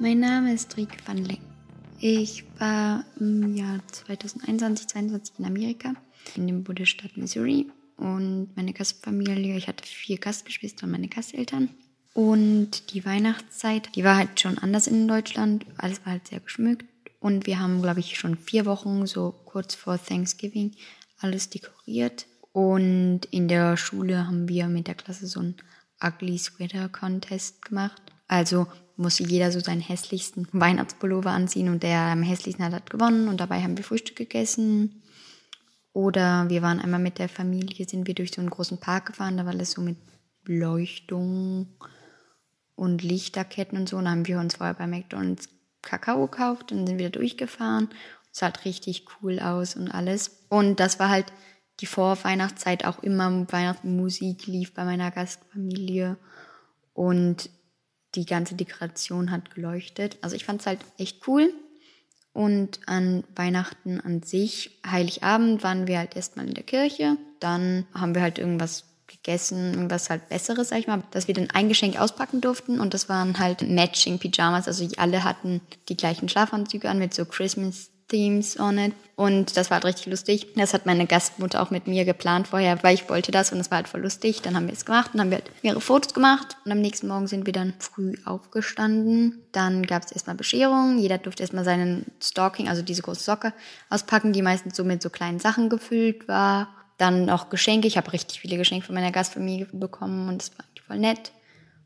mein Name ist Rieke van Leng. Ich war im Jahr 2021, 2022 in Amerika, in dem Bundesstaat Missouri. Und meine Gastfamilie, ich hatte vier Gastgeschwister und meine Gasteltern. Und die Weihnachtszeit, die war halt schon anders in Deutschland. Alles war halt sehr geschmückt. Und wir haben, glaube ich, schon vier Wochen, so kurz vor Thanksgiving, alles dekoriert. Und in der Schule haben wir mit der Klasse so einen Ugly Sweater Contest gemacht. Also musste jeder so seinen hässlichsten Weihnachtspullover anziehen und der am hässlichsten hat, hat gewonnen und dabei haben wir Frühstück gegessen. Oder wir waren einmal mit der Familie, sind wir durch so einen großen Park gefahren, da war alles so mit Beleuchtung und Lichterketten und so. Und dann haben wir uns vorher bei McDonalds Kakao gekauft und sind wieder durchgefahren. Es sah halt richtig cool aus und alles. Und das war halt die Vorweihnachtszeit auch immer Weihnachtsmusik lief bei meiner Gastfamilie. Und die ganze Dekoration hat geleuchtet. Also ich fand es halt echt cool. Und an Weihnachten an sich, Heiligabend, waren wir halt erstmal in der Kirche. Dann haben wir halt irgendwas gegessen, irgendwas halt Besseres, sag ich mal, dass wir dann ein Geschenk auspacken durften. Und das waren halt Matching Pyjamas. Also alle hatten die gleichen Schlafanzüge an mit so Christmas Themes on it. Und das war halt richtig lustig. Das hat meine Gastmutter auch mit mir geplant vorher, weil ich wollte das und es war halt voll lustig. Dann haben wir es gemacht und haben wir halt mehrere Fotos gemacht. Und am nächsten Morgen sind wir dann früh aufgestanden. Dann gab es erstmal Bescherung. Jeder durfte erstmal seinen Stocking, also diese große Socke, auspacken, die meistens so mit so kleinen Sachen gefüllt war. Dann noch Geschenke. Ich habe richtig viele Geschenke von meiner Gastfamilie bekommen und das war eigentlich voll nett.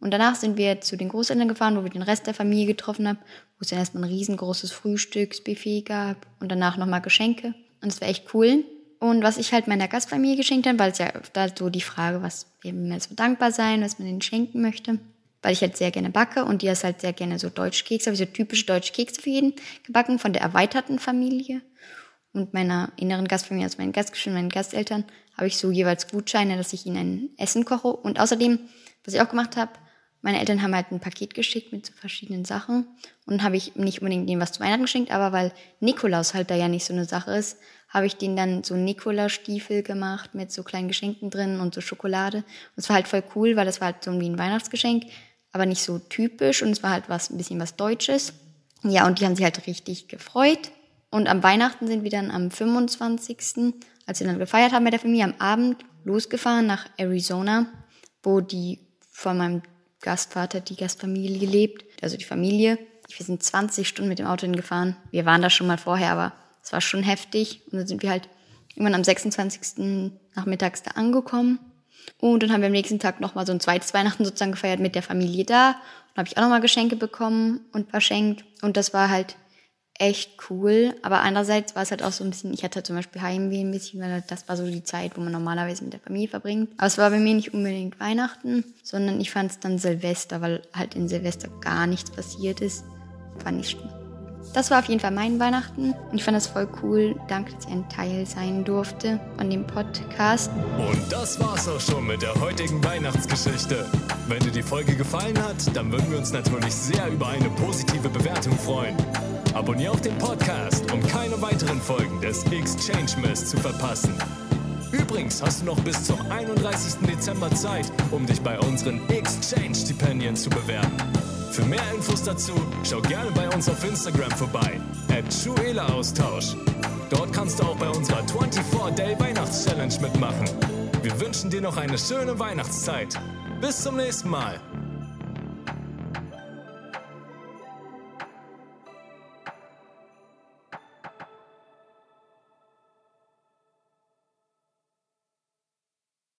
Und danach sind wir zu den Großeltern gefahren, wo wir den Rest der Familie getroffen haben, wo es dann erstmal ein riesengroßes Frühstücksbuffet gab und danach nochmal Geschenke. Und es war echt cool. Und was ich halt meiner Gastfamilie geschenkt habe, weil es ja öfter so die Frage, was eben mir so dankbar sein, was man ihnen schenken möchte. Weil ich halt sehr gerne backe und die ist halt sehr gerne so Deutschkekse, habe ich so typische deutsche Kekse für jeden gebacken von der erweiterten Familie. Und meiner inneren Gastfamilie, also meinen Gastgeschwistern, meinen Gasteltern, habe ich so jeweils Gutscheine, dass ich ihnen ein Essen koche. Und außerdem, was ich auch gemacht habe, meine Eltern haben halt ein Paket geschickt mit so verschiedenen Sachen und habe ich nicht unbedingt denen was zu Weihnachten geschenkt, aber weil Nikolaus halt da ja nicht so eine Sache ist, habe ich denen dann so Nikolausstiefel gemacht mit so kleinen Geschenken drin und so Schokolade. Und es war halt voll cool, weil das war halt so wie ein Weihnachtsgeschenk, aber nicht so typisch und es war halt was ein bisschen was Deutsches. Ja, und die haben sich halt richtig gefreut. Und am Weihnachten sind wir dann am 25., als wir dann gefeiert haben mit der Familie, am Abend losgefahren nach Arizona, wo die von meinem Gastvater, die Gastfamilie gelebt, also die Familie. Wir sind 20 Stunden mit dem Auto hingefahren. Wir waren da schon mal vorher, aber es war schon heftig. Und dann sind wir halt irgendwann am 26. nachmittags da angekommen. Und dann haben wir am nächsten Tag nochmal so ein zweites Weihnachten sozusagen gefeiert mit der Familie da. Und habe ich auch nochmal Geschenke bekommen und verschenkt. Und das war halt echt cool. Aber andererseits war es halt auch so ein bisschen, ich hatte zum Beispiel Heimweh ein bisschen, weil das war so die Zeit, wo man normalerweise mit der Familie verbringt. Aber es war bei mir nicht unbedingt Weihnachten, sondern ich fand es dann Silvester, weil halt in Silvester gar nichts passiert ist. Fand ich schlimm. Das war auf jeden Fall mein Weihnachten und ich fand das voll cool. Danke, dass ich ein Teil sein durfte von dem Podcast. Und das war's auch schon mit der heutigen Weihnachtsgeschichte. Wenn dir die Folge gefallen hat, dann würden wir uns natürlich sehr über eine positive Bewertung freuen. Abonnier auch den Podcast, um keine weiteren Folgen des Exchange Mess zu verpassen. Übrigens hast du noch bis zum 31. Dezember Zeit, um dich bei unseren Exchange-Stipendien zu bewerben. Für mehr Infos dazu schau gerne bei uns auf Instagram vorbei, at Austausch. Dort kannst du auch bei unserer 24-Day Weihnachts-Challenge mitmachen. Wir wünschen dir noch eine schöne Weihnachtszeit. Bis zum nächsten Mal.